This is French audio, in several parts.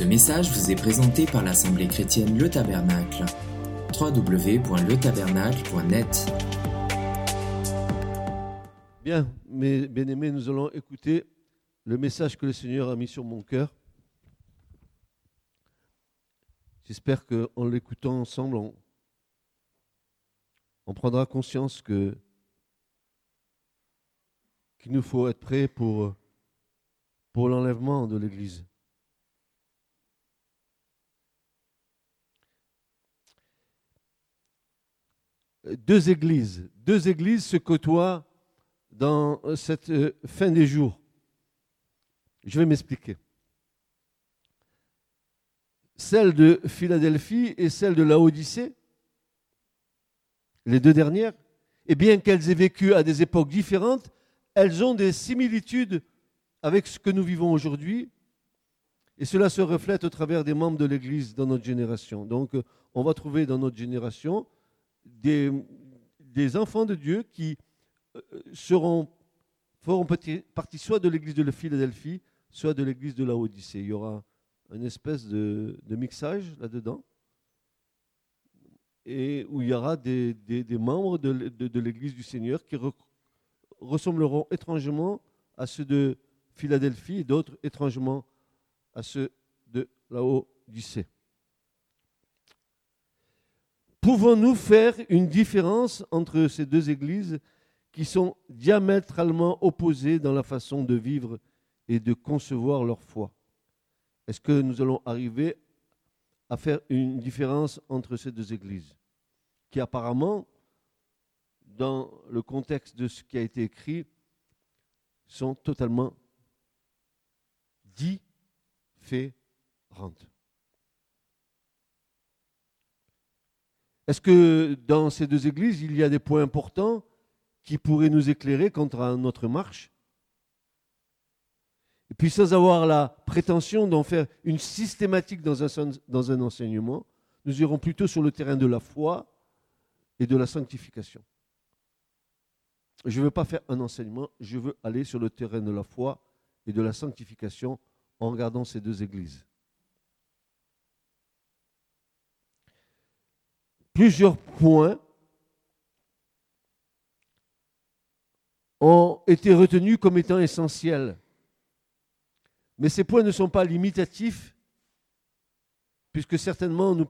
Ce message vous est présenté par l'Assemblée chrétienne Le Tabernacle. www.letabernacle.net Bien, mes bien-aimés, nous allons écouter le message que le Seigneur a mis sur mon cœur. J'espère qu'en l'écoutant ensemble, on, on prendra conscience que qu'il nous faut être prêt pour, pour l'enlèvement de l'Église. Deux églises, se côtoient dans cette euh, fin des jours. Je vais m'expliquer. Celle de Philadelphie et celle de Laodicée, les deux dernières, et bien qu'elles aient vécu à des époques différentes, elles ont des similitudes avec ce que nous vivons aujourd'hui. Et cela se reflète au travers des membres de l'Église dans notre génération. Donc, euh, on va trouver dans notre génération des, enfants de Dieu qui euh, seront, feront partie soit de l'église de la Philadelphie, soit de l'église de la Odyssée. Il y aura une espèce de, mixage là-dedans, et où il y aura des, membres de, l'église du Seigneur qui ressembleront étrangement à ceux de Philadelphie et d'autres étrangement à ceux de la Odyssée. Pouvons-nous faire une différence entre ces deux églises qui sont diamétralement opposées dans la façon de vivre et de concevoir leur foi? Est-ce que nous allons arriver à faire une différence entre ces deux églises qui apparemment, dans le contexte de ce qui a été écrit, sont totalement différentes? Est-ce que dans ces deux églises, il y a des points importants qui pourraient nous éclairer à notre marche? Et puis sans avoir la prétention d'en faire une systématique dans un, dans un enseignement, nous irons plutôt sur le terrain de la foi et de la sanctification. Je ne veux pas faire un enseignement, je veux aller sur le terrain de la foi et de la sanctification en regardant ces deux églises. Plusieurs points ont été retenus comme étant essentiels. Mais ces points ne sont pas limitatifs, puisque certainement nous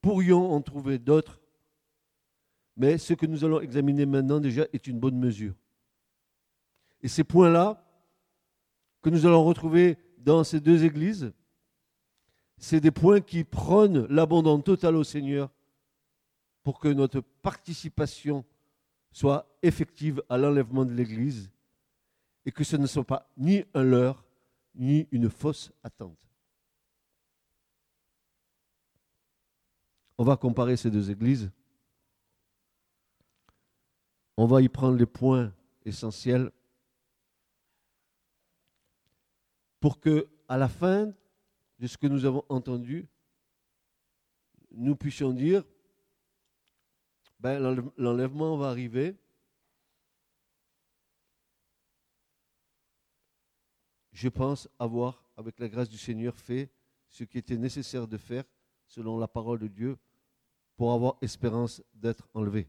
pourrions en trouver d'autres. Mais ce que nous allons examiner maintenant déjà est une bonne mesure. Et ces points-là, que nous allons retrouver dans ces deux églises, c'est des points qui prônent l'abandon total au Seigneur pour que notre participation soit effective à l'enlèvement de l'Église et que ce ne soit pas ni un leurre, ni une fausse attente. On va comparer ces deux églises. On va y prendre les points essentiels pour que, à la fin de ce que nous avons entendu, nous puissions dire ben, l'enlèvement va arriver. Je pense avoir, avec la grâce du Seigneur, fait ce qui était nécessaire de faire selon la parole de Dieu pour avoir espérance d'être enlevé.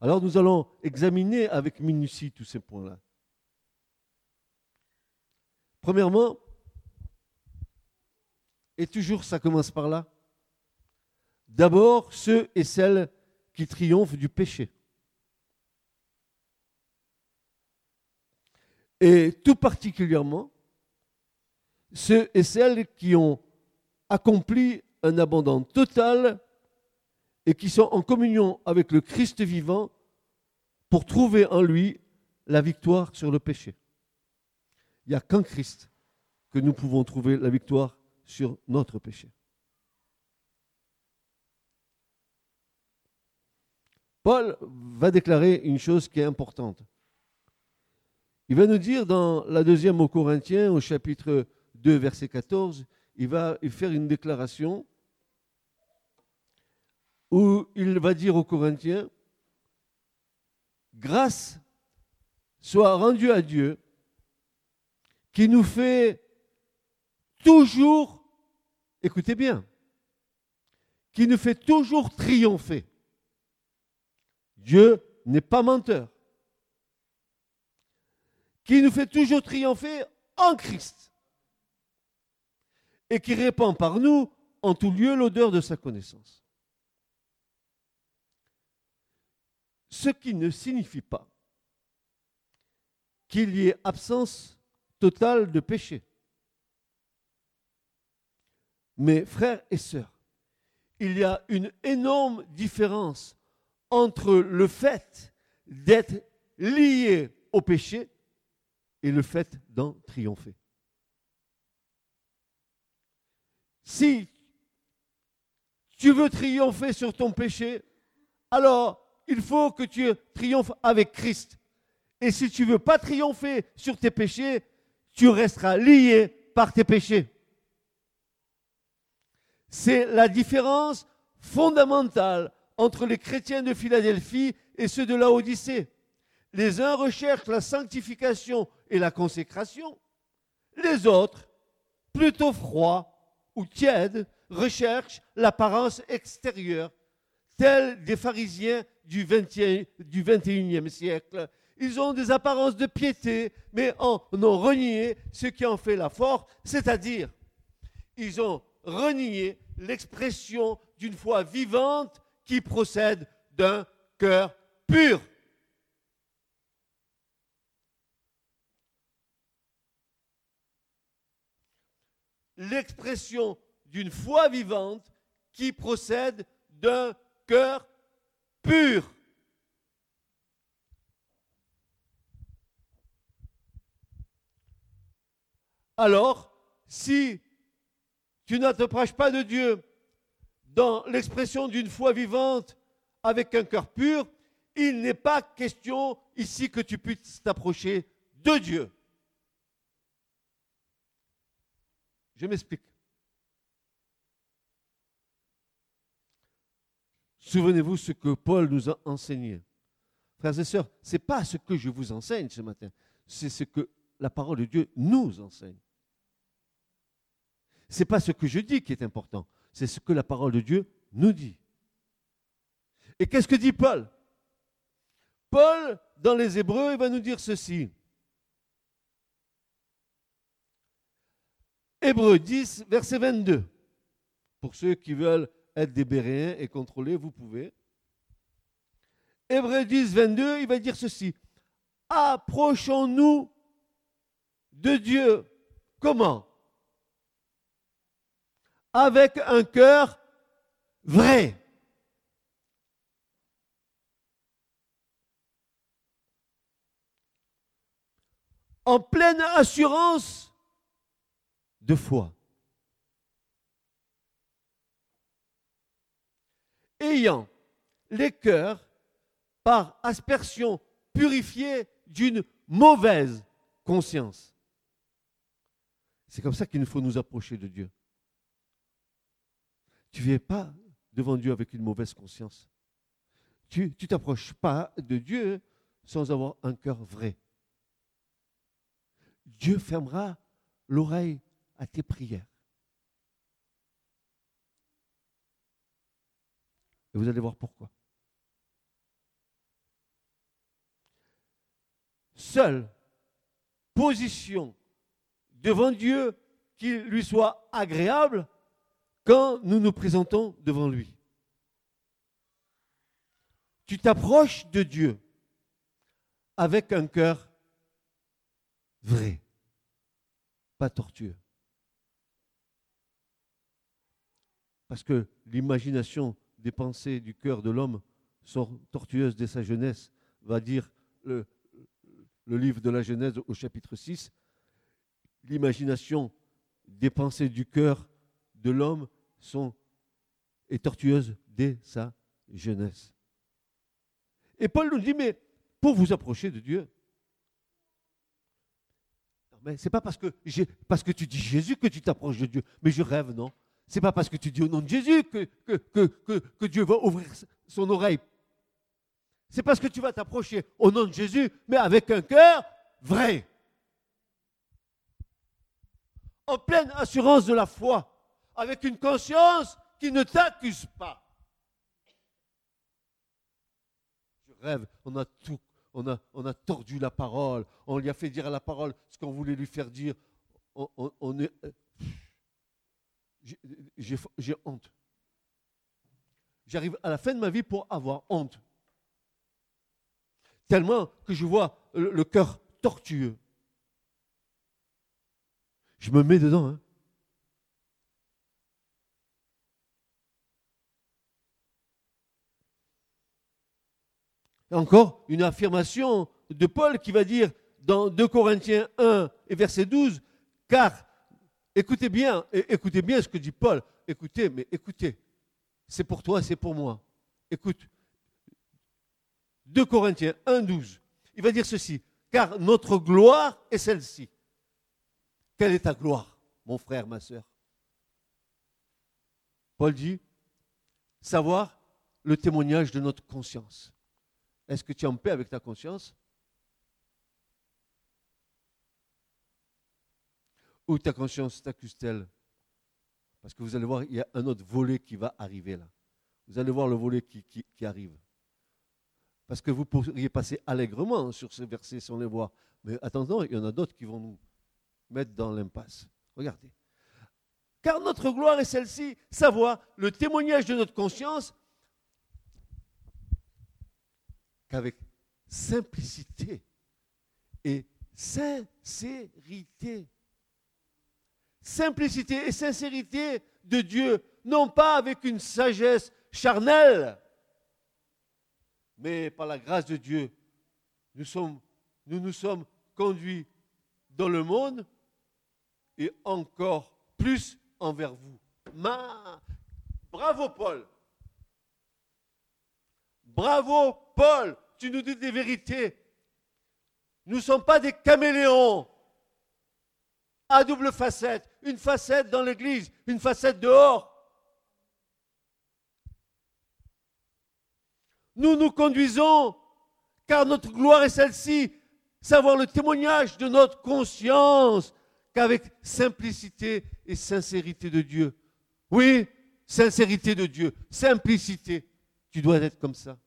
Alors nous allons examiner avec minutie tous ces points-là. Premièrement, et toujours ça commence par là, D'abord, ceux et celles qui triomphent du péché. Et tout particulièrement, ceux et celles qui ont accompli un abandon total et qui sont en communion avec le Christ vivant pour trouver en lui la victoire sur le péché. Il n'y a qu'en Christ que nous pouvons trouver la victoire sur notre péché. Paul va déclarer une chose qui est importante. Il va nous dire dans la deuxième aux Corinthiens, au chapitre 2, verset 14, il va faire une déclaration où il va dire aux Corinthiens, grâce soit rendue à Dieu qui nous fait toujours, écoutez bien, qui nous fait toujours triompher. Dieu n'est pas menteur. Qui nous fait toujours triompher en Christ. Et qui répand par nous en tout lieu l'odeur de sa connaissance. Ce qui ne signifie pas qu'il y ait absence totale de péché. Mais frères et sœurs, il y a une énorme différence entre le fait d'être lié au péché et le fait d'en triompher. Si tu veux triompher sur ton péché, alors il faut que tu triomphes avec Christ. Et si tu ne veux pas triompher sur tes péchés, tu resteras lié par tes péchés. C'est la différence fondamentale entre les chrétiens de Philadelphie et ceux de la Odyssée. Les uns recherchent la sanctification et la consécration. Les autres, plutôt froids ou tièdes, recherchent l'apparence extérieure, tels des pharisiens du, 21e siècle. Ils ont des apparences de piété, mais en ont renié ce qui en fait la force, c'est-à-dire ils ont renié l'expression d'une foi vivante qui procède d'un cœur pur. L'expression d'une foi vivante qui procède d'un cœur pur. Alors, si tu ne t'approches pas de Dieu dans l'expression d'une foi vivante avec un cœur pur, il n'est pas question ici que tu puisses t'approcher de Dieu. Je m'explique. Souvenez-vous ce que Paul nous a enseigné. Frères et sœurs, ce n'est pas ce que je vous enseigne ce matin, c'est ce que la parole de Dieu nous enseigne. Ce n'est pas ce que je dis qui est important, c'est ce que la parole de Dieu nous dit. Et qu'est-ce que dit Paul? Paul, dans les Hébreux, il va nous dire ceci. Hébreux 10, verset 22. Pour ceux qui veulent être des Béréens et contrôler, vous pouvez. Hébreux 10, 22, il va dire ceci. Approchons-nous de Dieu. Comment? Avec un cœur vrai. En pleine assurance de foi. Ayant les cœurs par aspersion purifiés d'une mauvaise conscience. C'est comme ça qu'il nous faut nous approcher de Dieu. Tu ne viens pas devant Dieu avec une mauvaise conscience. Tu ne t'approches pas de Dieu sans avoir un cœur vrai. Dieu fermera l'oreille à tes prières. Et vous allez voir pourquoi. Seule position devant Dieu qui lui soit agréable, quand nous nous présentons devant lui. Tu t'approches de Dieu avec un cœur vrai, pas tortueux. Parce que l'imagination des pensées du cœur de l'homme sont tortueuses dès sa jeunesse, va dire le, livre de la Genèse au chapitre 6. L'imagination des pensées du cœur de l'homme sont, est tortueuse dès sa jeunesse. Et Paul nous dit, mais pour vous approcher de Dieu, mais c'est pas parce que, parce que tu dis Jésus que tu t'approches de Dieu. Mais je rêve, non? C'est pas parce que tu dis au nom de Jésus que, que, que, que Dieu va ouvrir son oreille. C'est parce que tu vas t'approcher au nom de Jésus, mais avec un cœur vrai. en pleine assurance de la foi, avec une conscience qui ne t'accuse pas. Je rêve, on a tout, on a, on a tordu la parole, on lui a fait dire à la parole ce qu'on voulait lui faire dire. On, euh, j'ai honte. J'arrive à la fin de ma vie pour avoir honte. Tellement que je vois le cœur tortueux. Je me mets dedans. Hein. Encore une affirmation de Paul qui va dire dans 2 Corinthiens 1 et verset 12, car écoutez bien, écoutez bien ce que dit Paul, écoutez, mais écoutez, c'est pour toi, c'est pour moi. Écoute, 2 Corinthiens 1, 12, il va dire ceci, car notre gloire est celle-ci. Quelle est ta gloire, mon frère, ma soeur Paul dit, savoir le témoignage de notre conscience. Est-ce que tu es en paix avec ta conscience? Ou ta conscience t'accuse-t-elle? Parce que vous allez voir, il y a un autre volet qui va arriver là. Vous allez voir le volet qui, arrive. Parce que vous pourriez passer allègrement sur ce verset sans les voir. Mais attendons, il y en a d'autres qui vont nous mettre dans l'impasse. Regardez. Car notre gloire est celle-ci, savoir le témoignage de notre conscience, qu'avec simplicité et sincérité, simplicité et sincérité de Dieu, non pas avec une sagesse charnelle, mais par la grâce de Dieu, nous sommes, nous, nous sommes conduits dans le monde et encore plus envers vous. Ma... Bravo Paul. Bravo Paul, tu nous dis des vérités. Nous ne sommes pas des caméléons à double facette. Une facette dans l'église, une facette dehors. Nous nous conduisons, car notre gloire est celle-ci, savoir le témoignage de notre conscience, qu'avec simplicité et sincérité de Dieu. Oui, sincérité de Dieu, simplicité. Tu dois être comme ça.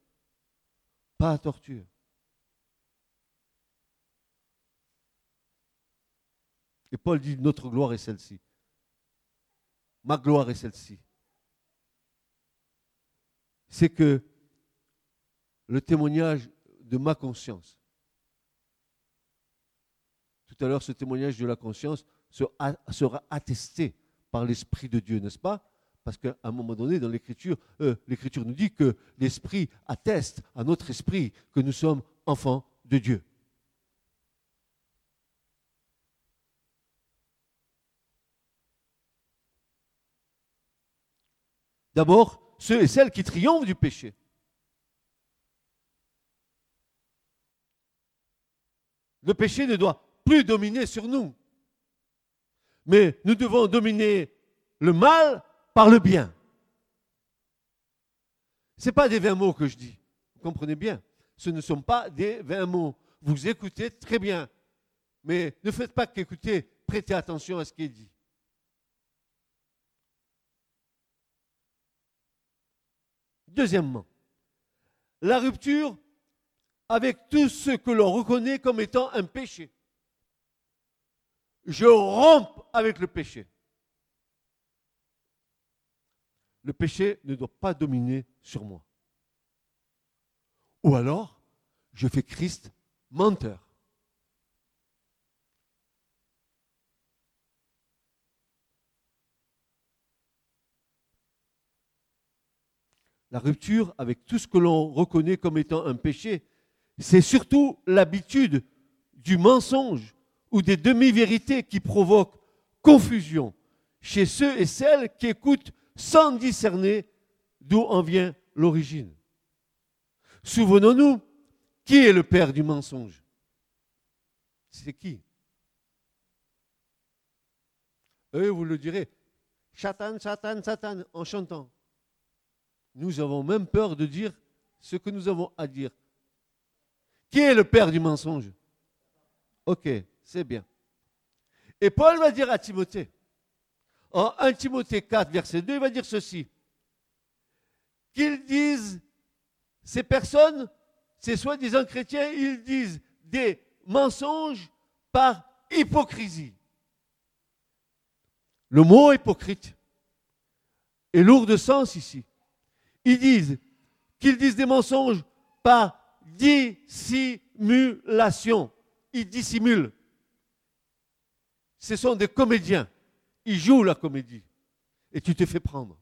Pas à torture. Et Paul dit, notre gloire est celle-ci. Ma gloire est celle-ci. C'est que le témoignage de ma conscience. Tout à l'heure, ce témoignage de la conscience sera attesté par l'Esprit de Dieu, n'est-ce pas? Parce qu'à un moment donné, dans l'Écriture, euh, l'Écriture nous dit que l'Esprit atteste à notre esprit que nous sommes enfants de Dieu. D'abord, ceux et celles qui triomphent du péché. Le péché ne doit plus dominer sur nous. Mais nous devons dominer le mal par le bien. Ce n'est pas des vingt mots que je dis. Vous comprenez bien? Ce ne sont pas des vingt mots. Vous écoutez très bien. Mais ne faites pas qu'écouter, prêtez attention à ce qui est dit. Deuxièmement, la rupture avec tout ce que l'on reconnaît comme étant un péché. Je romps avec le péché. Le péché ne doit pas dominer sur moi. Ou alors, je fais Christ menteur. La rupture avec tout ce que l'on reconnaît comme étant un péché, c'est surtout l'habitude du mensonge ou des demi-vérités qui provoquent confusion chez ceux et celles qui écoutent sans discerner d'où en vient l'origine. Souvenons-nous, qui est le père du mensonge? C'est qui? Eux, vous le direz, Satan, Satan, Satan, en chantant. Nous avons même peur de dire ce que nous avons à dire. Qui est le père du mensonge? Ok, c'est bien. Et Paul va dire à Timothée, en 1 Timothée 4, verset 2, il va dire ceci, qu'ils disent, ces personnes, ces soi-disant chrétiens, ils disent des mensonges par hypocrisie. Le mot hypocrite est lourd de sens ici. Ils disent qu'ils disent des mensonges par dissimulation. Ils dissimulent. Ce sont des comédiens. Ils jouent la comédie. Et tu te fais prendre.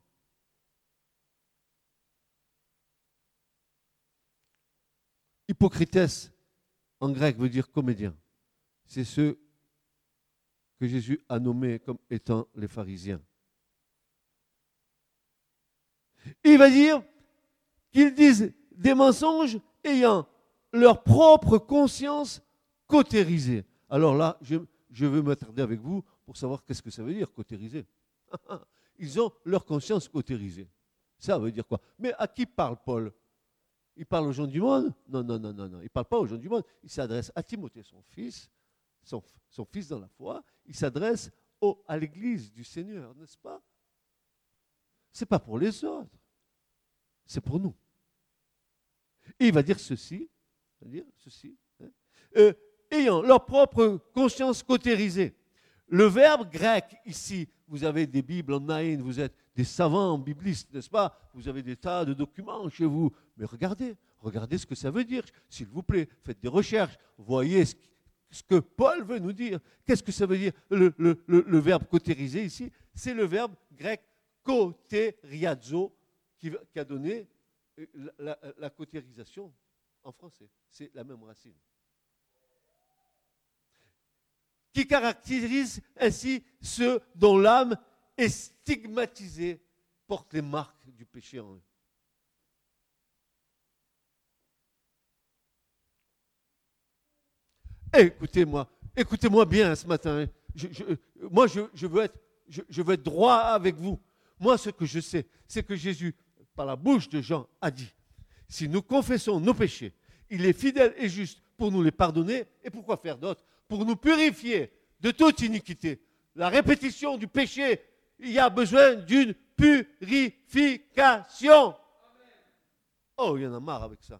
Hypocrites en grec veut dire comédien. C'est ceux que Jésus a nommés comme étant les pharisiens. Il va dire qu'ils disent des mensonges ayant leur propre conscience cautérisée. Alors là, je, veux m'attarder avec vous pour savoir qu'est-ce que ça veut dire cautérisé. Ils ont leur conscience cautérisée. Ça veut dire quoi? Mais à qui parle Paul? Il parle aux gens du monde? Non, non, non, non, non. Il ne parle pas aux gens du monde. Il s'adresse à Timothée, son fils, son, fils dans la foi. Il s'adresse à l'Église du Seigneur, n'est-ce pas? Ce n'est pas pour les autres. C'est pour nous. Et il va dire ceci, dire ceci, hein, euh, ayant leur propre conscience cautérisée. Le verbe grec ici, vous avez des Bibles en naïn, vous êtes des savants biblistes, n'est-ce pas? Vous avez des tas de documents chez vous. Mais regardez, regardez ce que ça veut dire, s'il vous plaît. Faites des recherches, voyez ce, que Paul veut nous dire. Qu'est-ce que ça veut dire? Le, verbe cautériser ici C'est le verbe grec kautériazo qui, a donné la, la, cautérisation en français. C'est la même racine. Qui caractérise ainsi ceux dont l'âme est stigmatisée, porte les marques du péché en eux. Écoutez-moi, écoutez-moi bien ce matin. Hein. moi, je, veux être, je veux être droit avec vous. Moi, ce que je sais, c'est que Jésus par la bouche de Jean, a dit, si nous confessons nos péchés, il est fidèle et juste pour nous les pardonner. Et pourquoi faire d'autre? Pour nous purifier de toute iniquité. La répétition du péché, il y a besoin d'une purification. Oh, il y en a marre avec ça.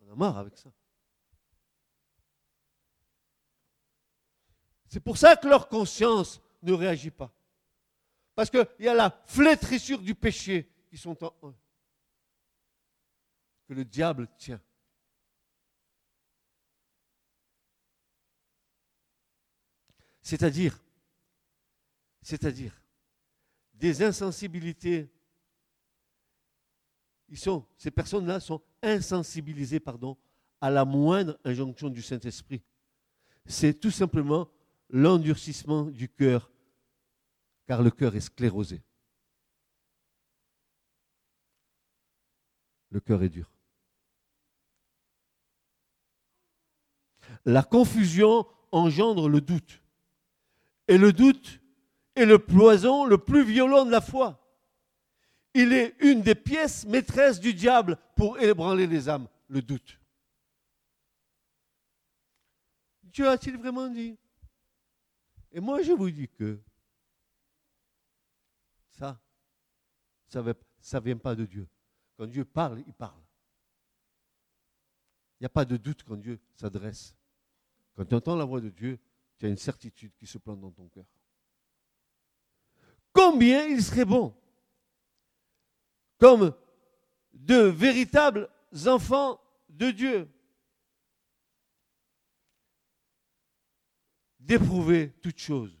Il y en a marre avec ça. C'est pour ça que leur conscience ne réagit pas. Parce qu'il y a la flétrissure du péché qui sont en eux. Que le diable tient. C'est-à-dire, c'est-à-dire, des insensibilités. Ces personnes-là sont insensibilisées, pardon, à la moindre injonction du Saint-Esprit. C'est tout simplement l'endurcissement du cœur car le cœur est sclérosé. Le cœur est dur. La confusion engendre le doute. Et le doute est le poison le plus violent de la foi. Il est une des pièces maîtresses du diable pour ébranler les âmes, le doute. Dieu a-t-il vraiment dit? Et moi je vous dis que ça, ça ne vient pas de Dieu. Quand Dieu parle, il parle. Il n'y a pas de doute quand Dieu s'adresse. Quand tu entends la voix de Dieu, tu as une certitude qui se plante dans ton cœur. Combien il serait bon, comme de véritables enfants de Dieu, d'éprouver toutes choses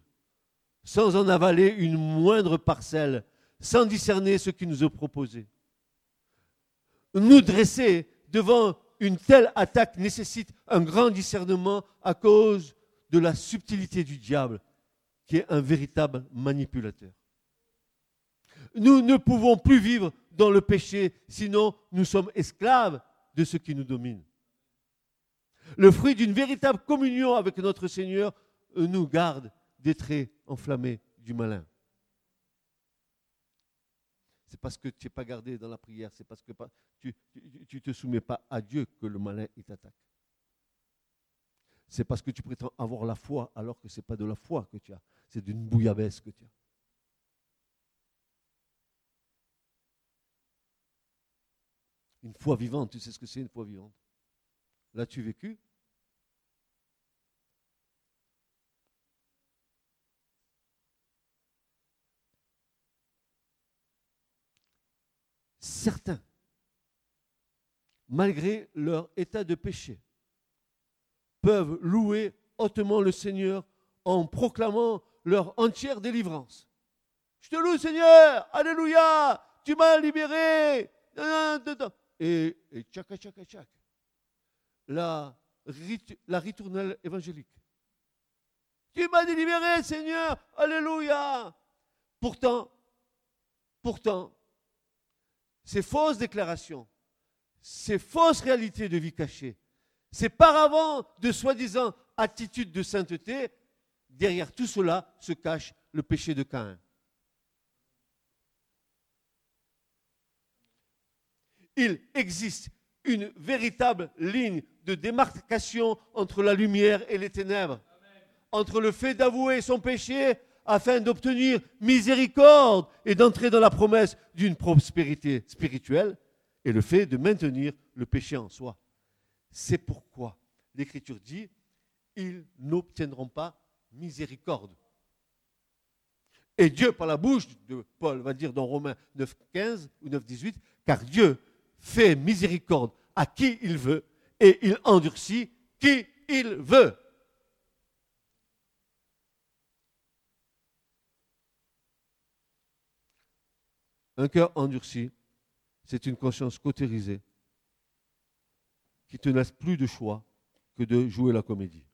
sans en avaler une moindre parcelle, sans discerner ce qui nous est proposé. Nous dresser devant une telle attaque nécessite un grand discernement à cause de la subtilité du diable, qui est un véritable manipulateur. Nous ne pouvons plus vivre dans le péché, sinon nous sommes esclaves de ce qui nous domine. Le fruit d'une véritable communion avec notre Seigneur nous garde des traits enflammés du malin. C'est parce que tu n'es pas gardé dans la prière, c'est parce que tu ne te soumets pas à Dieu que le malin t'attaque. C'est parce que tu prétends avoir la foi alors que ce n'est pas de la foi que tu as, c'est d'une bouillabaisse que tu as. Une foi vivante, tu sais ce que c'est une foi vivante? L'as-tu vécu? Certains, malgré leur état de péché, peuvent louer hautement le Seigneur en proclamant leur entière délivrance. Je te loue Seigneur, Alléluia, tu m'as libéré. Et, et tchaka tchaka tchak. La, la ritournelle évangélique. Tu m'as délivré Seigneur, Alléluia. Pourtant, pourtant, ces fausses déclarations, ces fausses réalités de vie cachée, ces paravents de soi-disant attitude de sainteté, derrière tout cela se cache le péché de Caïn. Il existe une véritable ligne de démarcation entre la lumière et les ténèbres, entre le fait d'avouer son péché afin d'obtenir miséricorde et d'entrer dans la promesse d'une prospérité spirituelle, et le fait de maintenir le péché en soi. C'est pourquoi l'Écriture dit, ils n'obtiendront pas miséricorde. Et Dieu, par la bouche de Paul, va dire dans Romains 9.15 ou 9.18, car Dieu fait miséricorde à qui il veut et il endurcit qui il veut. Un cœur endurci, c'est une conscience cautérisée qui te laisse plus de choix que de jouer la comédie.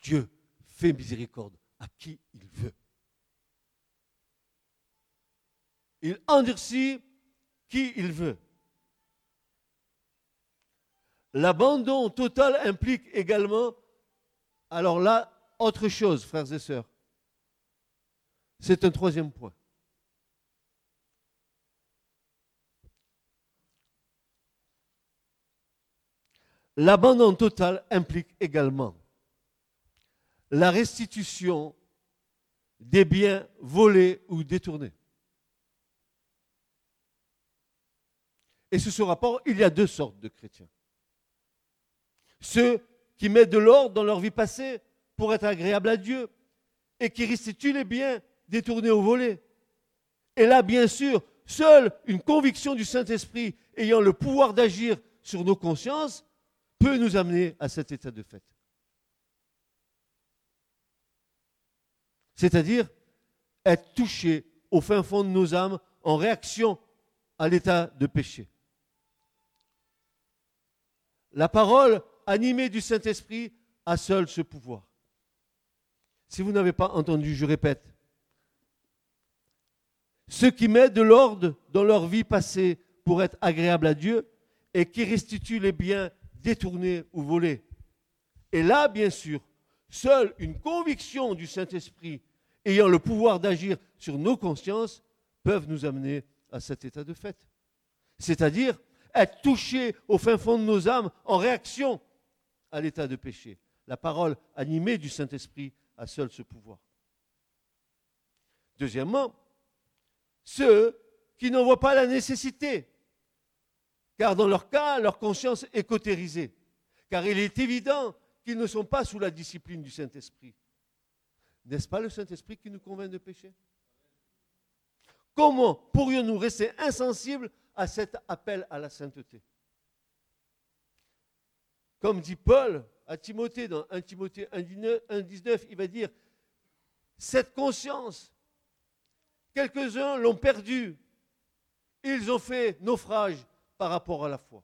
Dieu fait miséricorde à qui il veut. Il endurcit qui il veut. L'abandon total implique également, alors là, autre chose, frères et sœurs. C'est un troisième point. L'abandon total implique également la restitution des biens volés ou détournés. Et sous ce rapport, il y a deux sortes de chrétiens. Ceux qui mettent de l'ordre dans leur vie passée pour être agréables à Dieu et qui restituent les biens détourné au volet. Et là, bien sûr, seule une conviction du Saint-Esprit ayant le pouvoir d'agir sur nos consciences peut nous amener à cet état de fait. C'est-à-dire être touché au fin fond de nos âmes en réaction à l'état de péché. La parole animée du Saint-Esprit a seule ce pouvoir. Si vous n'avez pas entendu, je répète, ceux qui mettent de l'ordre dans leur vie passée pour être agréables à Dieu et qui restituent les biens détournés ou volés. Et là, bien sûr, seule une conviction du Saint-Esprit ayant le pouvoir d'agir sur nos consciences peuvent nous amener à cet état de fait. C'est-à-dire être touchés au fin fond de nos âmes en réaction à l'état de péché. La parole animée du Saint-Esprit a seul ce pouvoir. Deuxièmement, ceux qui n'en voient pas la nécessité, car dans leur cas, leur conscience est cautérisée, car il est évident qu'ils ne sont pas sous la discipline du Saint-Esprit. N'est-ce pas le Saint-Esprit qui nous convainc de pécher Comment pourrions-nous rester insensibles à cet appel à la sainteté? Comme dit Paul à Timothée dans 1 Timothée 1,19, il va dire, cette conscience Quelques-uns l'ont perdu. Ils ont fait naufrage par rapport à la foi.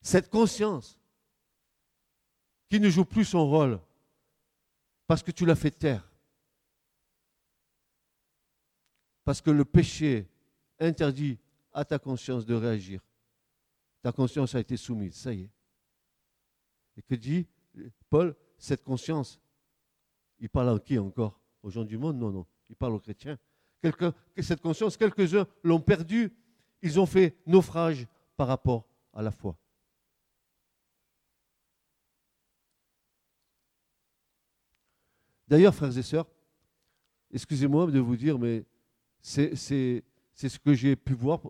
Cette conscience qui ne joue plus son rôle parce que tu l'as fait taire. Parce que le péché interdit à ta conscience de réagir. Ta conscience a été soumise, ça y est. Et que dit Paul? Cette conscience il parle en qui encore? Aux gens du monde, non, non. Il parle aux chrétiens. Cette conscience, quelques-uns l'ont perdue. Ils ont fait naufrage par rapport à la foi. D'ailleurs, frères et sœurs, excusez-moi de vous dire, mais c'est ce que j'ai pu voir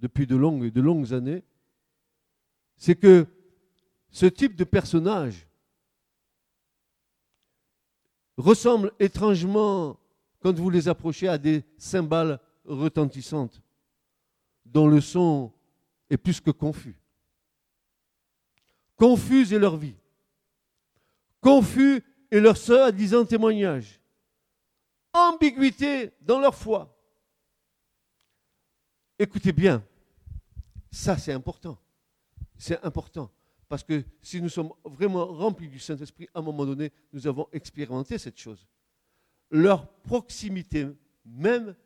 depuis de longues, de longues années, c'est que ce type de personnage ressemble étrangement, quand vous les approchez, à des cymbales retentissantes, dont le son est plus que confus. Confus est leur vie. Confus et leur soi-disant témoignage. Ambiguïté dans leur foi. Écoutez bien, ça c'est important. C'est important. Parce que si nous sommes vraiment remplis du Saint-Esprit, à un moment donné, nous avons expérimenté cette chose. Leur proximité même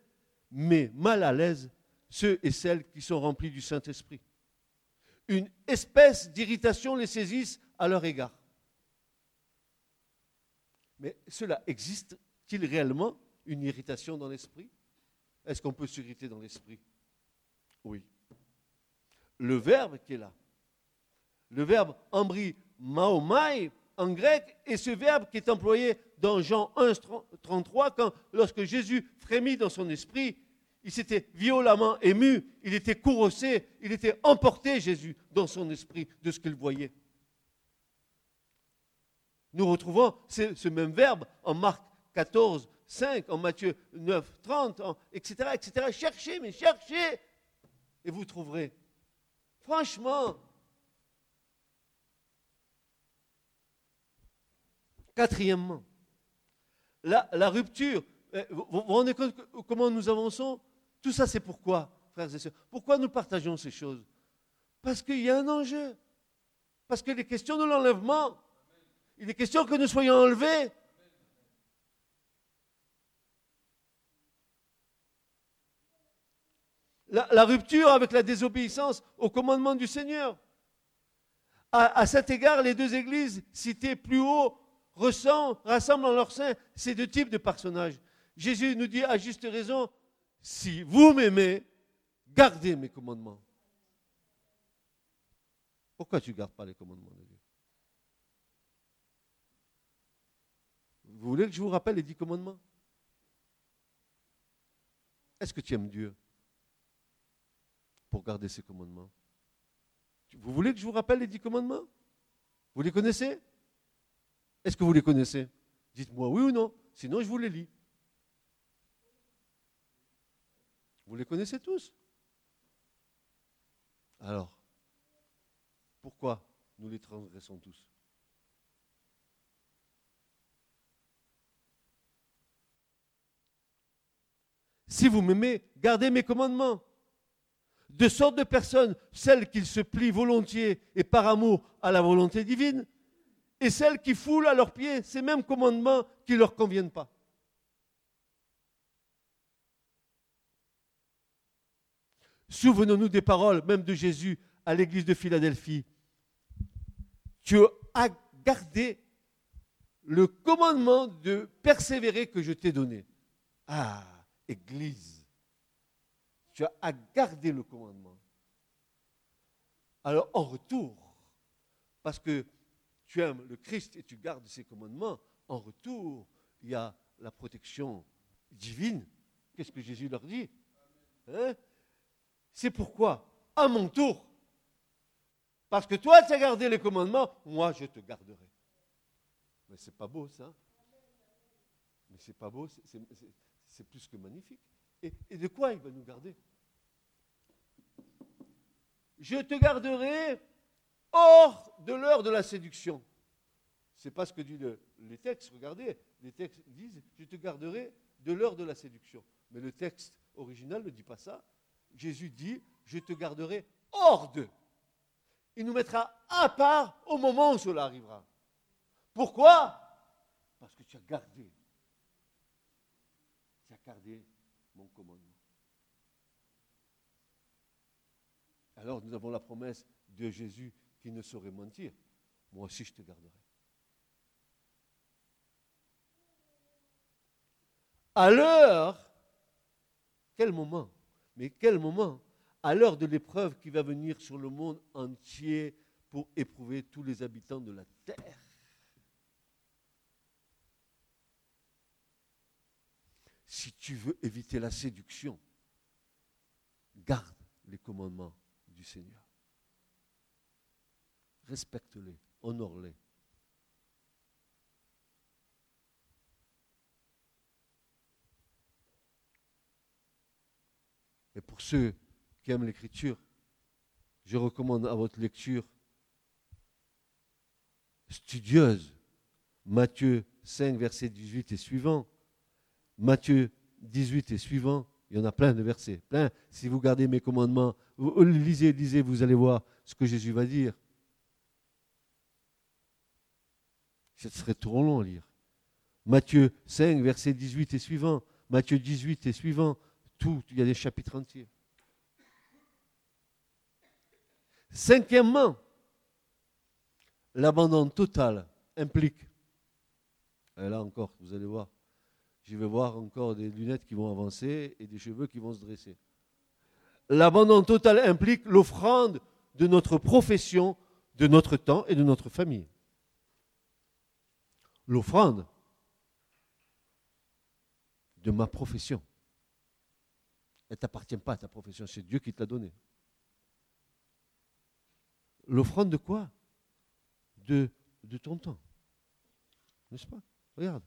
met mal à l'aise ceux et celles qui sont remplis du Saint-Esprit. Une espèce d'irritation les saisisse à leur égard. Mais cela existe-t-il réellement, une irritation dans l'esprit? Est-ce qu'on peut s'irriter dans l'esprit? Oui. Le verbe qui est là, le verbe embry maomai en grec, est ce verbe qui est employé dans Jean 1, 33, quand, lorsque Jésus frémit dans son esprit, il s'était violemment ému, il était courroucé, il était emporté, Jésus, dans son esprit, de ce qu'il voyait. Nous retrouvons ce, même verbe en Marc 14, 5, en Matthieu 9, 30, etc., etc. Cherchez, mais cherchez, et vous trouverez. Franchement. Quatrièmement, la, rupture. Eh, vous vous rendez compte comment nous avançons? Tout ça, c'est pourquoi, frères et sœurs? Pourquoi nous partageons ces choses? Parce qu'il y a un enjeu. Parce que les questions de l'enlèvement, il est question que nous soyons enlevés. La, rupture avec la désobéissance au commandement du Seigneur. À, cet égard, les deux églises citées plus haut rassemblent en leur sein ces deux types de personnages. Jésus nous dit à juste raison, si vous m'aimez, gardez mes commandements. Pourquoi tu ne gardes pas les commandements de Dieu? Vous voulez que je vous rappelle les dix commandements? Est-ce que tu aimes Dieu pour garder ses commandements? Vous voulez que je vous rappelle les dix commandements? Vous les connaissez? Est-ce que vous les connaissez? Dites-moi oui ou non, sinon je vous les lis. Vous les connaissez tous? Alors, pourquoi nous les transgressons tous? Si vous m'aimez, gardez mes commandements. De sorte de personnes, celles qui se plient volontiers et par amour à la volonté divine, et celles qui foulent à leurs pieds ces mêmes commandements qui ne leur conviennent pas. Souvenons-nous des paroles même de Jésus à l'église de Philadelphie. Tu as gardé le commandement de persévérer que je t'ai donné. Ah Église, tu as à garder le commandement. Alors en retour, parce que tu aimes le Christ et tu gardes ses commandements, en retour, il y a la protection divine. Qu'est-ce que Jésus leur dit? Hein? C'est pourquoi, à mon tour, parce que toi tu as gardé les commandements, moi je te garderai. Mais c'est pas beau ça. Mais c'est pas beau, c'est plus que magnifique. Et, de quoi il va nous garder? Je te garderai hors de l'heure de la séduction. C'est pas ce que disent les textes. Regardez, les textes disent Je te garderai de l'heure de la séduction. Mais le texte original ne dit pas ça. Jésus dit Je te garderai hors de. Il nous mettra à part au moment où cela arrivera. Pourquoi? Parce que tu as gardé garder mon commandement. Alors nous avons la promesse de Jésus qui ne saurait mentir. Moi aussi je te garderai. À l'heure, quel moment Mais quel moment À l'heure de l'épreuve qui va venir sur le monde entier pour éprouver tous les habitants de la terre. Si tu veux éviter la séduction, garde les commandements du Seigneur. Respecte-les, honore-les. Et pour ceux qui aiment l'écriture, je recommande à votre lecture studieuse Matthieu 5, verset 18 et suivant. Matthieu 18 et suivant, il y en a plein de versets, plein. Si vous gardez mes commandements, vous lisez, lisez, vous allez voir ce que Jésus va dire. Ce serait trop long à lire. Matthieu 5, verset 18 et suivant. Matthieu 18 et suivant. Tout, il y a des chapitres entiers. Cinquièmement, l'abandon total implique, et là encore, vous allez voir, je vais voir encore des lunettes qui vont avancer et des cheveux qui vont se dresser. L'abandon total implique l'offrande de notre profession, de notre temps et de notre famille. L'offrande de ma profession. Elle ne t'appartient pas à ta profession, c'est Dieu qui te l'a donnée. L'offrande de quoi? De, ton temps. N'est-ce pas? Regarde.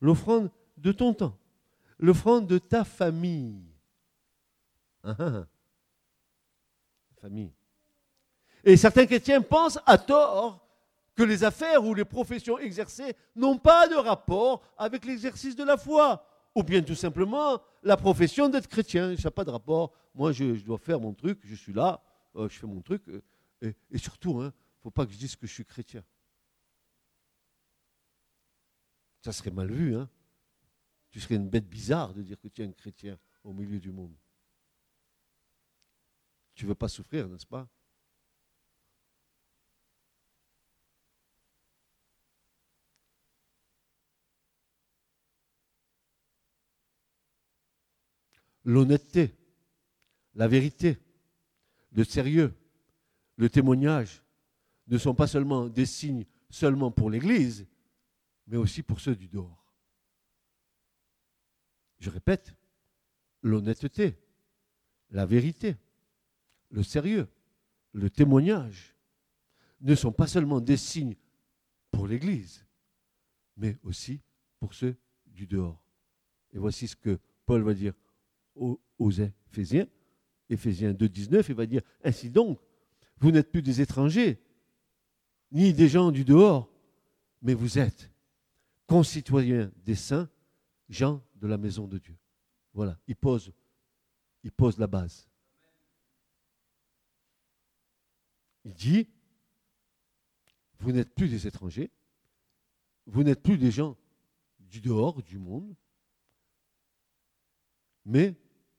L'offrande de ton temps, l'offrande de ta famille. Ah, ah, ah. Famille. Et certains chrétiens pensent à tort que les affaires ou les professions exercées n'ont pas de rapport avec l'exercice de la foi. Ou bien tout simplement la profession d'être chrétien. Ça n'a pas de rapport. Moi, je, dois faire mon truc, je suis là, euh, je fais mon truc. Euh, et, surtout, il hein, ne faut pas que je dise que je suis chrétien. Ça serait mal vu, hein tu serais une bête bizarre de dire que tu es un chrétien au milieu du monde. Tu ne veux pas souffrir, n'est-ce pas? L'honnêteté, la vérité, le sérieux, le témoignage ne sont pas seulement des signes seulement pour l'Église, mais aussi pour ceux du dehors. Je répète, l'honnêteté, la vérité, le sérieux, le témoignage ne sont pas seulement des signes pour l'Église, mais aussi pour ceux du dehors. Et voici ce que Paul va dire aux, Éphésiens. Éphésiens 2.19, il va dire, Ainsi donc, vous n'êtes plus des étrangers, ni des gens du dehors, mais vous êtes concitoyens des saints, gens de la maison de Dieu. Voilà, il pose, il pose la base. Il dit, vous n'êtes plus des étrangers, vous n'êtes plus des gens du dehors, du monde, mais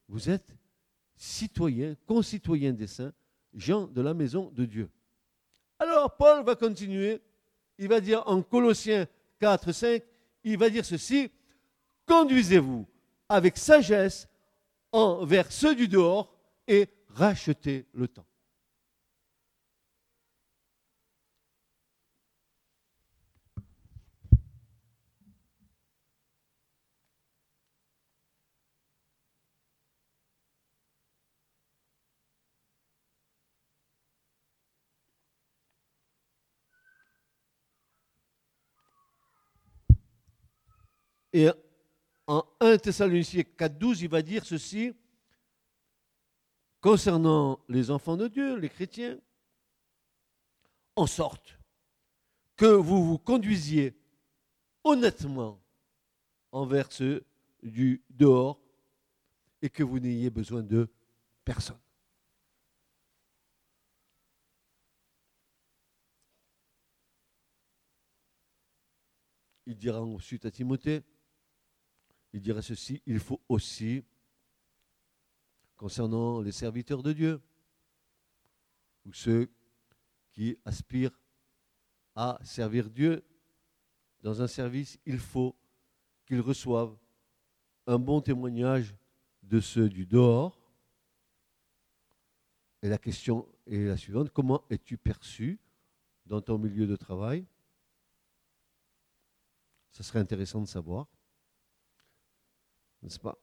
vous êtes citoyens, concitoyens des saints, gens de la maison de Dieu. Alors Paul va continuer, il va dire en Colossiens 4, 5, il va dire ceci, conduisez-vous avec sagesse envers ceux du dehors et rachetez le temps. Et en 1 Thessaloniciens 4.12, il va dire ceci concernant les enfants de Dieu, les chrétiens, en sorte que vous vous conduisiez honnêtement envers ceux du dehors et que vous n'ayez besoin de personne. Il dira ensuite à Timothée, il dirait ceci, il faut aussi, concernant les serviteurs de Dieu, ou ceux qui aspirent à servir Dieu dans un service, il faut qu'ils reçoivent un bon témoignage de ceux du dehors. Et la question est la suivante, comment es-tu perçu dans ton milieu de travail? Ce serait intéressant de savoir. N'est-ce pas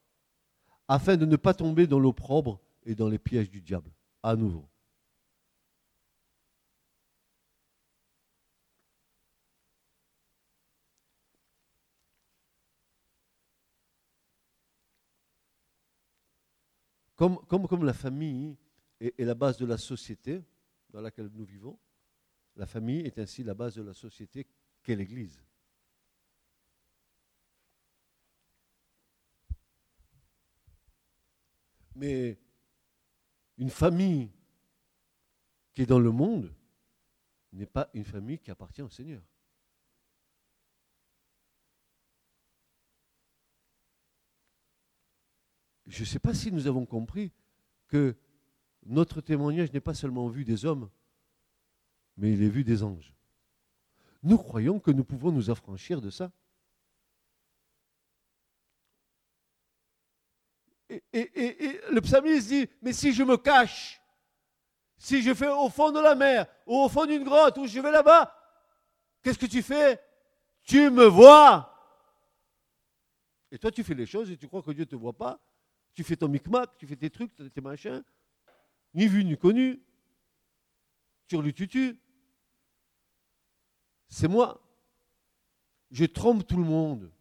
Afin de ne pas tomber dans l'opprobre et dans les pièges du diable, à nouveau. Comme, comme, la famille est, la base de la société dans laquelle nous vivons, la famille est ainsi la base de la société qu'est l'Église. Mais une famille qui est dans le monde n'est pas une famille qui appartient au Seigneur. je ne sais pas si nous avons compris que notre témoignage n'est pas seulement vu des hommes, mais il est vu des anges. Nous croyons que nous pouvons nous affranchir de ça. Et, le psalmiste dit, mais si je me cache, si je fais au fond de la mer, ou au fond d'une grotte, ou je vais là-bas, qu'est-ce que tu fais? Tu me vois. Et toi, tu fais les choses et tu crois que Dieu ne te voit pas tu fais ton micmac, tu fais tes trucs, tes machins, ni vu ni connu, sur le tutu. C'est moi. Je trompe tout le monde.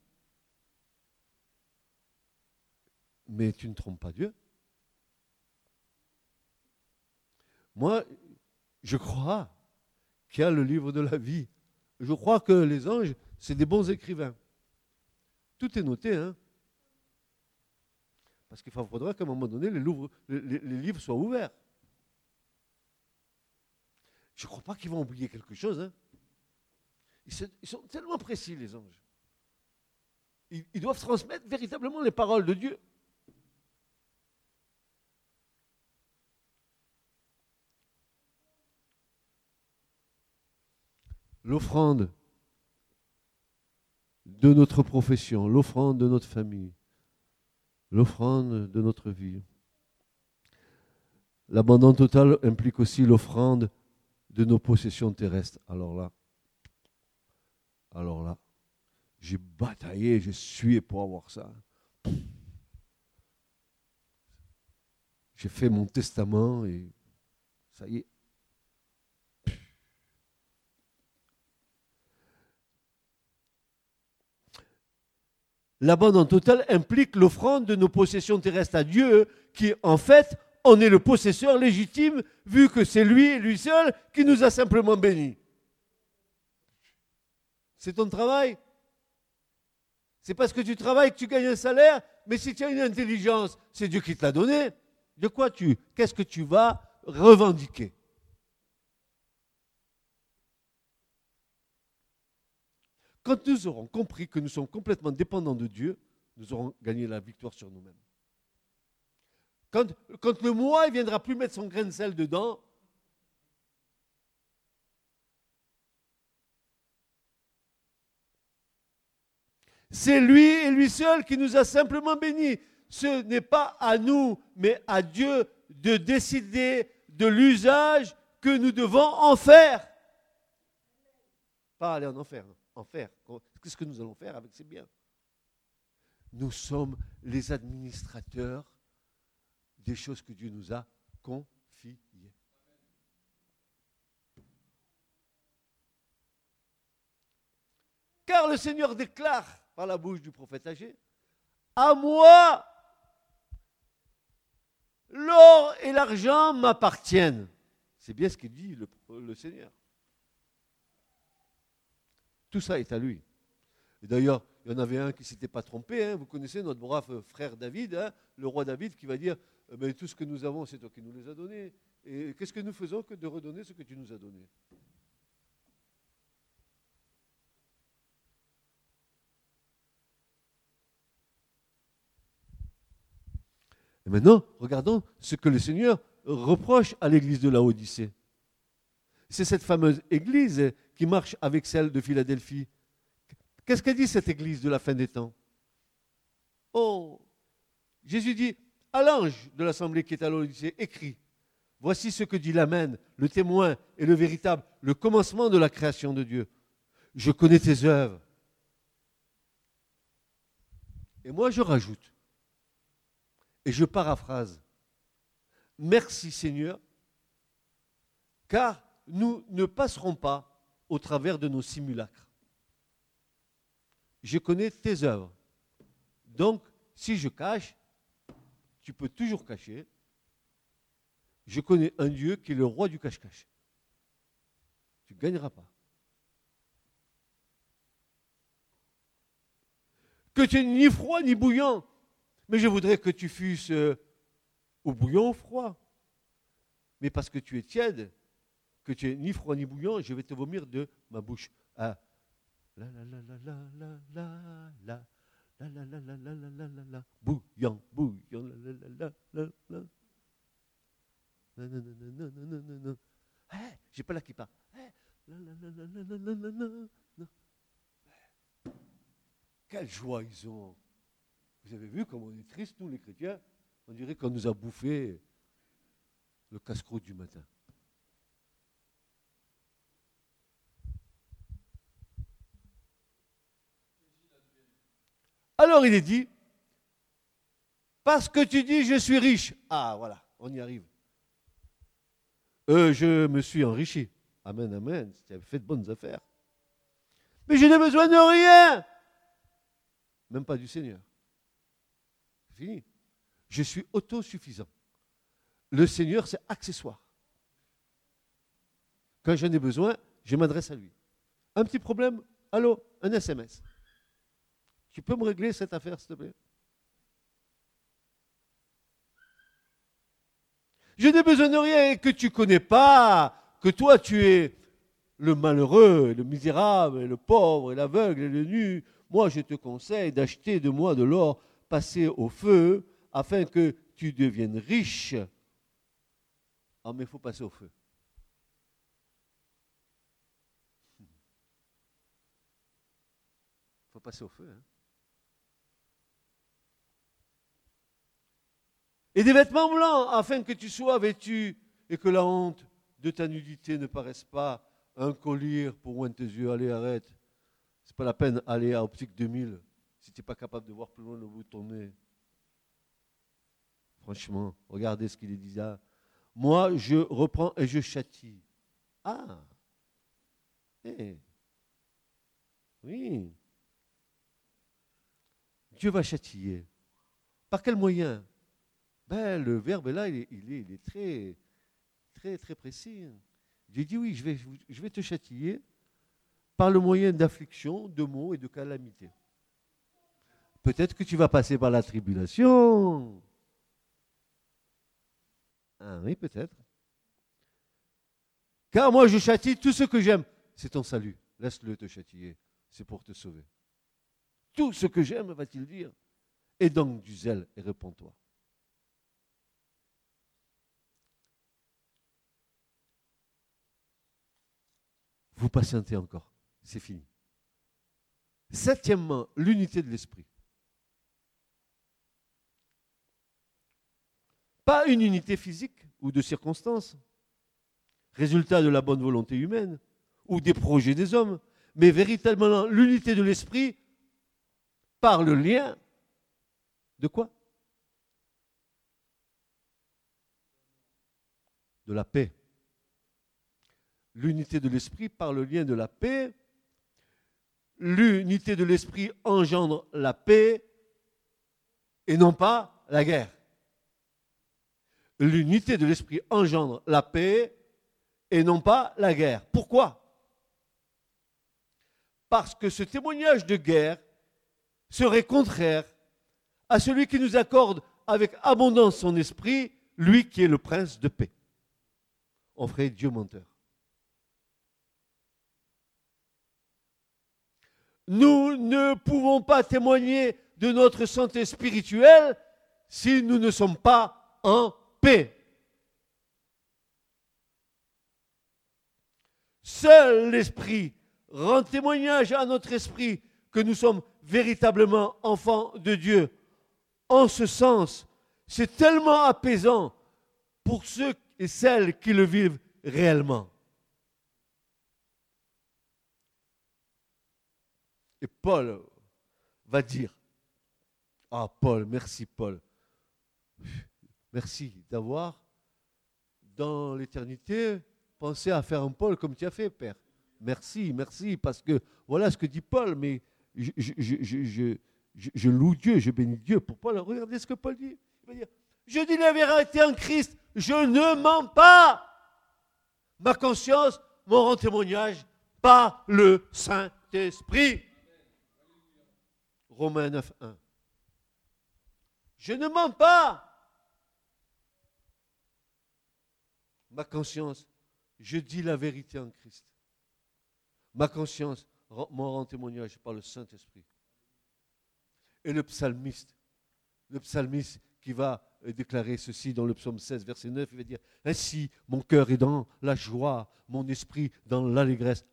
Mais tu ne trompes pas Dieu. Moi, je crois qu'il y a le livre de la vie. Je crois que les anges, c'est des bons écrivains. Tout est noté, hein. Parce qu'il faudra qu'à un moment donné, les, livres, soient ouverts. Je ne crois pas qu'ils vont oublier quelque chose. Hein. Ils, sont tellement précis, les anges. ils doivent transmettre véritablement les paroles de Dieu. L'offrande de notre profession, l'offrande de notre famille, l'offrande de notre vie. L'abandon total implique aussi l'offrande de nos possessions terrestres. Alors là, alors là, j'ai bataillé, j'ai sué pour avoir ça. J'ai fait mon testament et ça y est, L'abandon total implique l'offrande de nos possessions terrestres à Dieu, qui en fait, on est le possesseur légitime, vu que c'est lui lui seul qui nous a simplement bénis. C'est ton travail. C'est parce que tu travailles que tu gagnes un salaire, mais si tu as une intelligence, c'est Dieu qui te l'a donné. De quoi tu, qu'est-ce que tu vas revendiquer? Quand nous aurons compris que nous sommes complètement dépendants de Dieu, nous aurons gagné la victoire sur nous-mêmes. Quand, le moi ne viendra plus mettre son grain de sel dedans, c'est lui et lui seul qui nous a simplement bénis. Ce n'est pas à nous, mais à Dieu de décider de l'usage que nous devons en faire. Pas aller en enfer en faire Qu'est-ce que nous allons faire avec ces biens? Nous sommes les administrateurs des choses que Dieu nous a confiées. Car le Seigneur déclare par la bouche du prophète âgé, à moi, l'or et l'argent m'appartiennent. C'est bien ce qu'il dit le Seigneur. Tout ça est à lui. Et d'ailleurs, il y en avait un qui ne s'était pas trompé. Hein. Vous connaissez notre brave frère David, hein, le roi David, qui va dire eh ben, Tout ce que nous avons, c'est toi qui nous les as donnés. Et qu'est-ce que nous faisons que de redonner ce que tu nous as donné? Et maintenant, regardons ce que le Seigneur reproche à l'église de la Odyssée. C'est cette fameuse église qui marche avec celle de Philadelphie. Qu'est-ce qu'elle dit cette église de la fin des temps? Oh Jésus dit à l'ange de l'assemblée qui est à l'Odyssée, écrit Voici ce que dit l'Amen, le témoin et le véritable, le commencement de la création de Dieu. Je connais tes œuvres. Et moi, je rajoute, et je paraphrase, Merci Seigneur, car nous ne passerons pas au travers de nos simulacres. Je connais tes œuvres. Donc, si je cache, tu peux toujours cacher. Je connais un Dieu qui est le roi du cache-cache. Tu ne gagneras pas. Que tu es ni froid ni bouillant. Mais je voudrais que tu fusses euh, au bouillon ou froid. Mais parce que tu es tiède, que tu es ni froid ni bouillant, je vais te vomir de ma bouche. Ah. La la la la la la la la la la la la la la la la la bouillant bouillant la la la la la non non non non non non j'ai pas là qui part la la la la la la la la la quelle joie ils ont vous avez vu comme on est triste nous les chrétiens on dirait qu'on nous a bouffé le casse-croûte du matin. Alors il est dit, parce que tu dis je suis riche. Ah voilà, on y arrive. Euh, je me suis enrichi. Amen, amen. Tu as fait de bonnes affaires. Mais je n'ai besoin de rien. Même pas du Seigneur. Fini. Je suis autosuffisant. Le Seigneur, c'est accessoire. Quand j'en ai besoin, je m'adresse à lui. Un petit problème? Allô? Un SMS. Tu peux me régler cette affaire, s'il te plaît? Je n'ai besoin de rien que tu ne connais pas, que toi tu es le malheureux, le misérable, le pauvre, l'aveugle et le nu. Moi, je te conseille d'acheter de moi de l'or passé au feu afin que tu deviennes riche. Ah, mais il faut passer au feu. Il faut passer au feu. Hein. Et des vêtements blancs, afin que tu sois vêtu et que la honte de ta nudité ne paraisse pas un collier pour moins tes yeux. Allez, arrête. C'est pas la peine d'aller à Optique 2000 si tu n'es pas capable de voir plus loin le bout de ton nez. Franchement, regardez ce qu'il est dit là. Moi, je reprends et je châtie. Ah eh. Oui. Dieu va châtier. Par quel moyen? Ben, Le verbe là, il est, il est, très, très, très précis. Dieu dit oui, je vais, te châtier par le moyen d'affliction, de maux et de calamités. Peut-être que tu vas passer par la tribulation. Ah oui, peut-être. Car moi, je châtie tout ce que j'aime. C'est ton salut. Laisse-le te châtier. C'est pour te sauver. Tout ce que j'aime, va-t-il dire. Et donc du zèle et réponds-toi. Vous patientez encore. C'est fini. Septièmement, l'unité de l'esprit. Pas une unité physique ou de circonstances, résultat de la bonne volonté humaine ou des projets des hommes, mais véritablement l'unité de l'esprit par le lien de quoi? De la paix. L'unité de l'esprit par le lien de la paix. L'unité de l'esprit engendre la paix et non pas la guerre l'unité de l'esprit engendre la paix et non pas la guerre. Pourquoi? Parce que ce témoignage de guerre serait contraire à celui qui nous accorde avec abondance son esprit, lui qui est le prince de paix. On ferait Dieu menteur. Nous ne pouvons pas témoigner de notre santé spirituelle si nous ne sommes pas en Seul l'Esprit rend témoignage à notre esprit que nous sommes véritablement enfants de Dieu. en ce sens, c'est tellement apaisant pour ceux et celles qui le vivent réellement. Et Paul va dire, ah Paul, merci Paul, merci d'avoir dans l'éternité pensé à faire un Paul comme tu as fait, Père. Merci, merci, parce que voilà ce que dit Paul, mais je, loue Dieu, je bénis Dieu. Pour Paul, regardez ce que Paul dit. Il va dire, je dis la vérité en Christ, je ne mens pas. Ma conscience m'en rend témoignage par le Saint-Esprit. Romains 9, 1. Je ne mens pas. Ma conscience, je dis la vérité en Christ. Ma conscience m'en rend témoignage par le Saint-Esprit. Et le psalmiste, le psalmiste qui va euh, déclarer ceci dans le psaume 16, verset 9, il va dire, Ainsi mon cœur est dans la joie, mon esprit dans l'allégresse.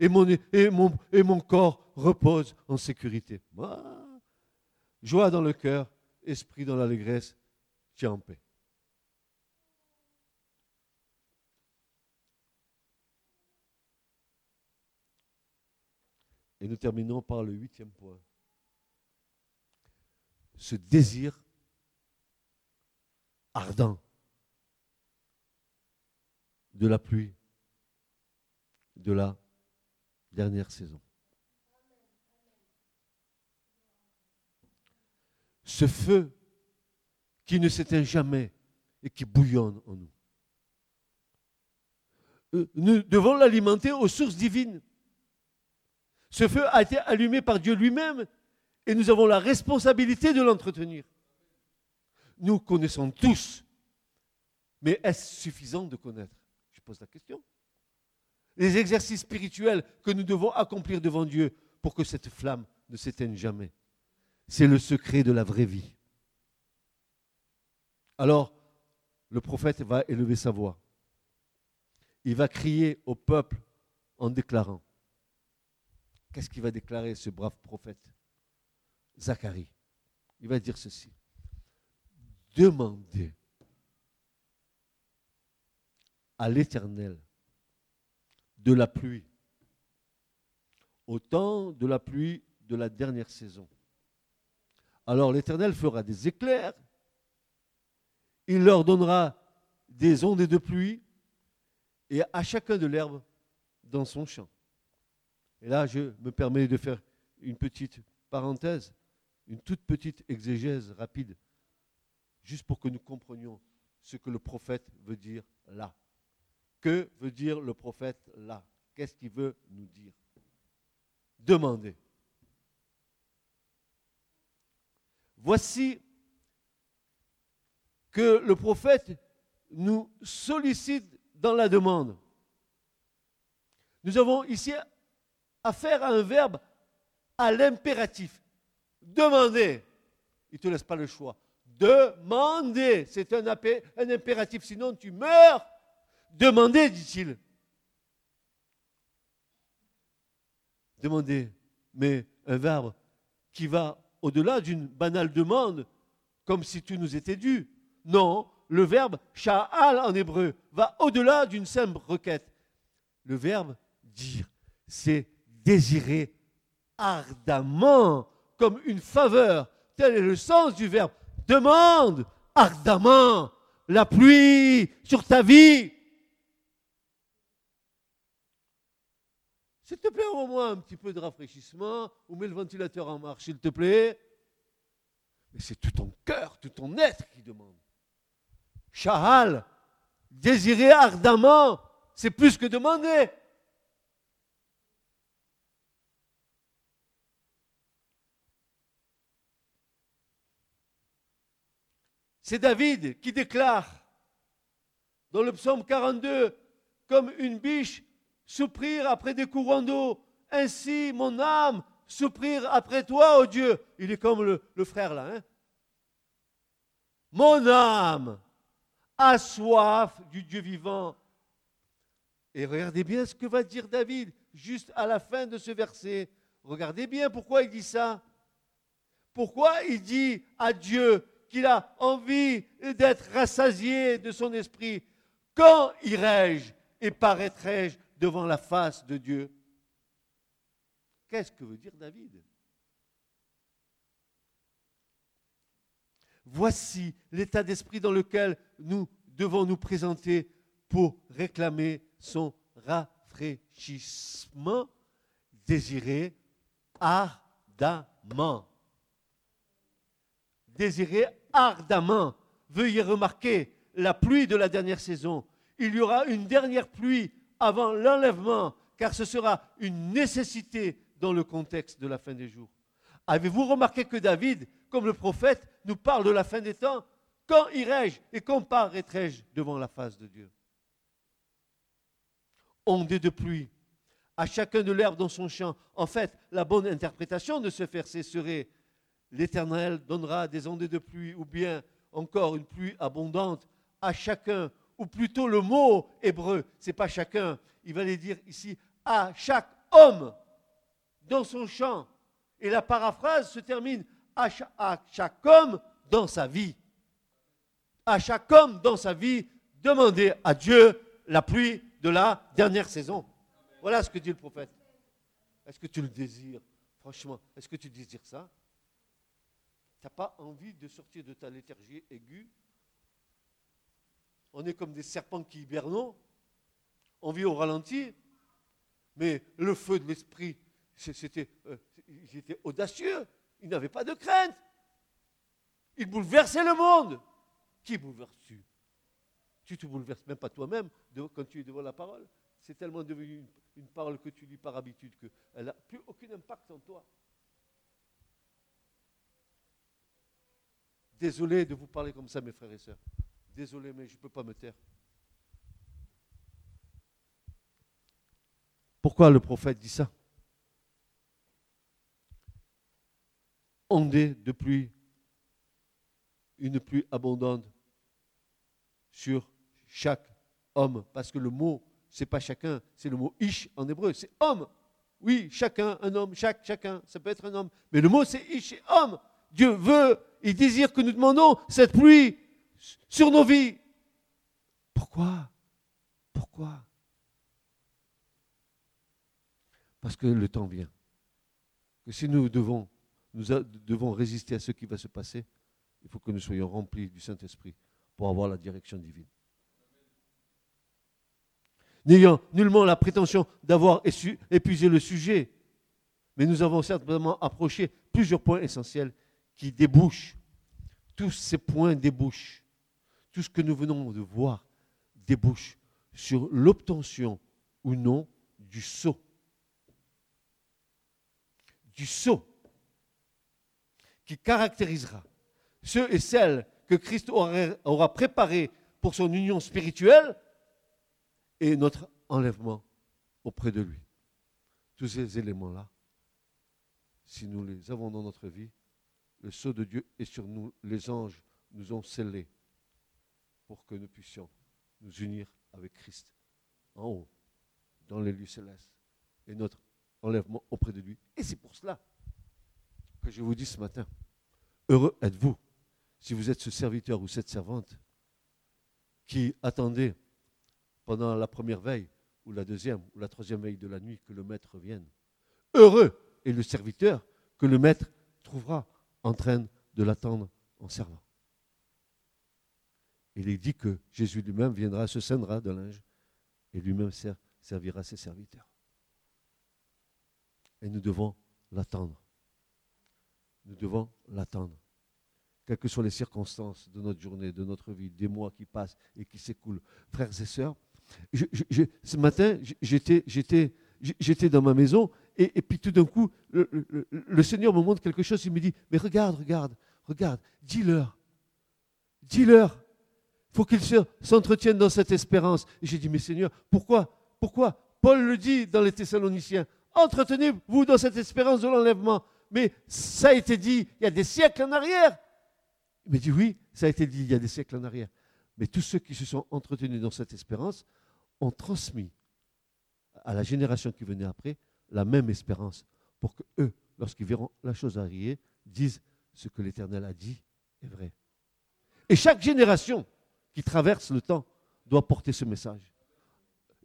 Et mon, corps repose en sécurité. joie dans le cœur, esprit dans l'allégresse, tiens en paix. Et nous terminons par le huitième point. Ce désir ardent de la pluie de la dernière saison. Ce feu qui ne s'éteint jamais et qui bouillonne en nous. Euh, nous devons l'alimenter aux sources divines. Ce feu a été allumé par Dieu lui-même et nous avons la responsabilité de l'entretenir. Nous connaissons tous, mais est-ce suffisant de connaître? Je pose la question. Les exercices spirituels que nous devons accomplir devant Dieu pour que cette flamme ne s'éteigne jamais. C'est le secret de la vraie vie. Alors, le prophète va élever sa voix. Il va crier au peuple en déclarant Qu'est-ce qu'il va déclarer ce brave prophète? Zacharie. Il va dire ceci. Demandez à l'Éternel de la pluie, autant de la pluie de la dernière saison. Alors l'Éternel fera des éclairs, il leur donnera des ondes de pluie, et à chacun de l'herbe dans son champ. Et là, je me permets de faire une petite parenthèse, une toute petite exégèse rapide, juste pour que nous comprenions ce que le prophète veut dire là. Que veut dire le prophète là? Qu'est-ce qu'il veut nous dire? Demandez. Voici que le prophète nous sollicite dans la demande. Nous avons ici affaire à un verbe à l'impératif. Demandez. Il ne te laisse pas le choix. Demandez. C'est un, un impératif, sinon tu meurs. Demandez, dit-il. Demandez. Mais un verbe qui va au-delà d'une banale demande, comme si tout nous était dû. Non, le verbe sha'al en hébreu va au-delà d'une simple requête. Le verbe dire, c'est désirer ardemment, comme une faveur. Tel est le sens du verbe. Demande ardemment la pluie sur ta vie. S'il te plaît, envoie-moi un petit peu de rafraîchissement ou mets le ventilateur en marche, s'il te plaît. Mais c'est tout ton cœur, tout ton être qui demande. Shahal, désirer ardemment, c'est plus que demander. C'est David qui déclare dans le psaume 42, comme une biche souprir après des courants d'eau, ainsi mon âme souprir après toi, ô Dieu. Il est comme le, frère là. Hein? Mon âme a soif du Dieu vivant. Et regardez bien ce que va dire David juste à la fin de ce verset. Regardez bien pourquoi il dit ça. Pourquoi il dit à Dieu qu'il a envie d'être rassasié de son esprit Quand irai-je et paraîtrai-je devant la face de Dieu Qu'est-ce que veut dire David? Voici l'état d'esprit dans lequel nous devons nous présenter pour réclamer son rafraîchissement désiré ardemment. Désiré ardemment. Veuillez remarquer la pluie de la dernière saison. Il y aura une dernière pluie avant l'enlèvement, car ce sera une nécessité dans le contexte de la fin des jours. Avez-vous remarqué que David, comme le prophète, nous parle de la fin des temps? Quand irai-je et quand paraîtrai-je devant la face de Dieu? Ondée de pluie, à chacun de l'herbe dans son champ. En fait, la bonne interprétation de ce verset serait L'Éternel donnera des ondées de pluie, ou bien encore une pluie abondante à chacun, ou plutôt le mot hébreu, c'est pas chacun, il va les dire ici à chaque homme dans son champ. Et la paraphrase se termine à chaque, homme dans sa vie. À chaque homme dans sa vie, demandez à Dieu la pluie de la dernière saison. Voilà ce que dit le prophète. Est-ce que tu le désires Franchement, est-ce que tu désires ça? Tu n'as pas envie de sortir de ta léthargie aiguë On est comme des serpents qui hibernent. On vit au ralenti. Mais le feu de l'esprit c'était, euh, audacieux. Ils n'avaient pas de crainte. Ils bouleversaient le monde. Qui bouleverse-tu Tu te bouleverses même pas toi-même quand tu es devant la parole. C'est tellement devenu une, parole que tu lis par habitude qu'elle n'a plus aucun impact en toi. Désolé de vous parler comme ça, mes frères et sœurs. Désolé, mais je ne peux pas me taire. Pourquoi le prophète dit ça? Ondée de pluie, une pluie abondante sur chaque homme. Parce que le mot, c'est pas chacun, c'est le mot ish en hébreu, c'est homme. Oui, chacun, un homme, chaque, chacun, ça peut être un homme. Mais le mot, c'est ish, homme. Dieu veut, il désire que nous demandons cette pluie sur nos vies. Pourquoi? Pourquoi? Parce que le temps vient. Que si nous devons nous devons résister à ce qui va se passer, il faut que nous soyons remplis du Saint-Esprit pour avoir la direction divine. N'ayant nullement la prétention d'avoir épuisé le sujet, mais nous avons certainement approché plusieurs points essentiels qui débouchent. Tous ces points débouchent. Tout ce que nous venons de voir débouche sur l'obtention ou non du sceau. Du sceau qui caractérisera ceux et celles que Christ aura, préparés pour son union spirituelle et notre enlèvement auprès de lui. Tous ces éléments-là, si nous les avons dans notre vie, le sceau de Dieu est sur nous, les anges nous ont scellés pour que nous puissions nous unir avec Christ en haut, dans les lieux célestes, et notre enlèvement auprès de lui. Et c'est pour cela que je vous dis ce matin. Heureux êtes-vous si vous êtes ce serviteur ou cette servante qui attendait pendant la première veille ou la deuxième ou la troisième veille de la nuit que le maître vienne. Heureux est le serviteur que le maître trouvera en train de l'attendre en servant. Il est dit que Jésus lui-même viendra, se scindra de linge et lui-même servira ses serviteurs. Et nous devons l'attendre nous devons l'attendre. Quelles que soient les circonstances de notre journée, de notre vie, des mois qui passent et qui s'écoulent. Frères et sœurs, ce matin, j'étais dans ma maison et, puis tout d'un coup, le, Seigneur me montre quelque chose. Il me dit, mais regarde, regarde, regarde, dis-leur. Dis-leur. Faut qu'ils s'entretiennent dans cette espérance. Et j'ai dit, mais Seigneur, pourquoi Pourquoi Paul le dit dans les Thessaloniciens. Entretenez-vous dans cette espérance de l'enlèvement mais ça a été dit il y a des siècles en arrière. Il m'a dit oui, ça a été dit il y a des siècles en arrière. Mais tous ceux qui se sont entretenus dans cette espérance ont transmis à la génération qui venait après la même espérance pour que eux, lorsqu'ils verront la chose arriver, disent ce que l'Éternel a dit est vrai. Et chaque génération qui traverse le temps doit porter ce message.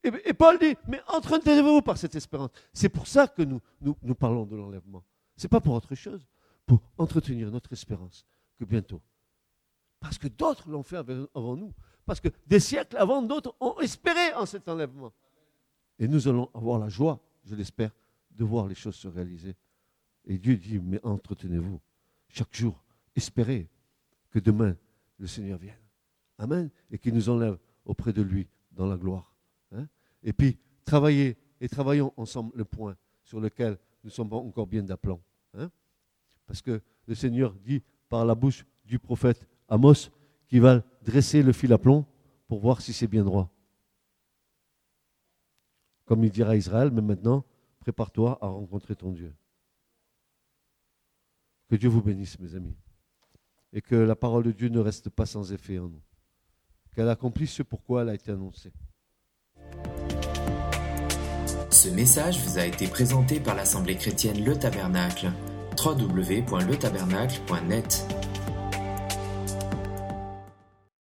Et, Paul dit, mais entretenez-vous par cette espérance. C'est pour ça que nous, nous, parlons de l'enlèvement. Ce n'est pas pour autre chose, pour entretenir notre espérance que bientôt. Parce que d'autres l'ont fait avant nous. Parce que des siècles avant, d'autres ont espéré en cet enlèvement. Et nous allons avoir la joie, je l'espère, de voir les choses se réaliser. Et Dieu dit, mais entretenez-vous chaque jour, espérez que demain le Seigneur vienne. Amen. Et qu'il nous enlève auprès de lui dans la gloire. Hein. Et puis, travaillez et travaillons ensemble le point sur lequel nous sommes encore bien d'aplomb. Hein. Parce que le Seigneur dit par la bouche du prophète Amos qu'il va dresser le fil à plomb pour voir si c'est bien droit. Comme il dira à Israël, mais maintenant, prépare-toi à rencontrer ton Dieu. Que Dieu vous bénisse, mes amis. Et que la parole de Dieu ne reste pas sans effet en nous. Qu'elle accomplisse ce pourquoi elle a été annoncée. Ce message vous a été présenté par l'Assemblée chrétienne Le Tabernacle. www.letabernacle.net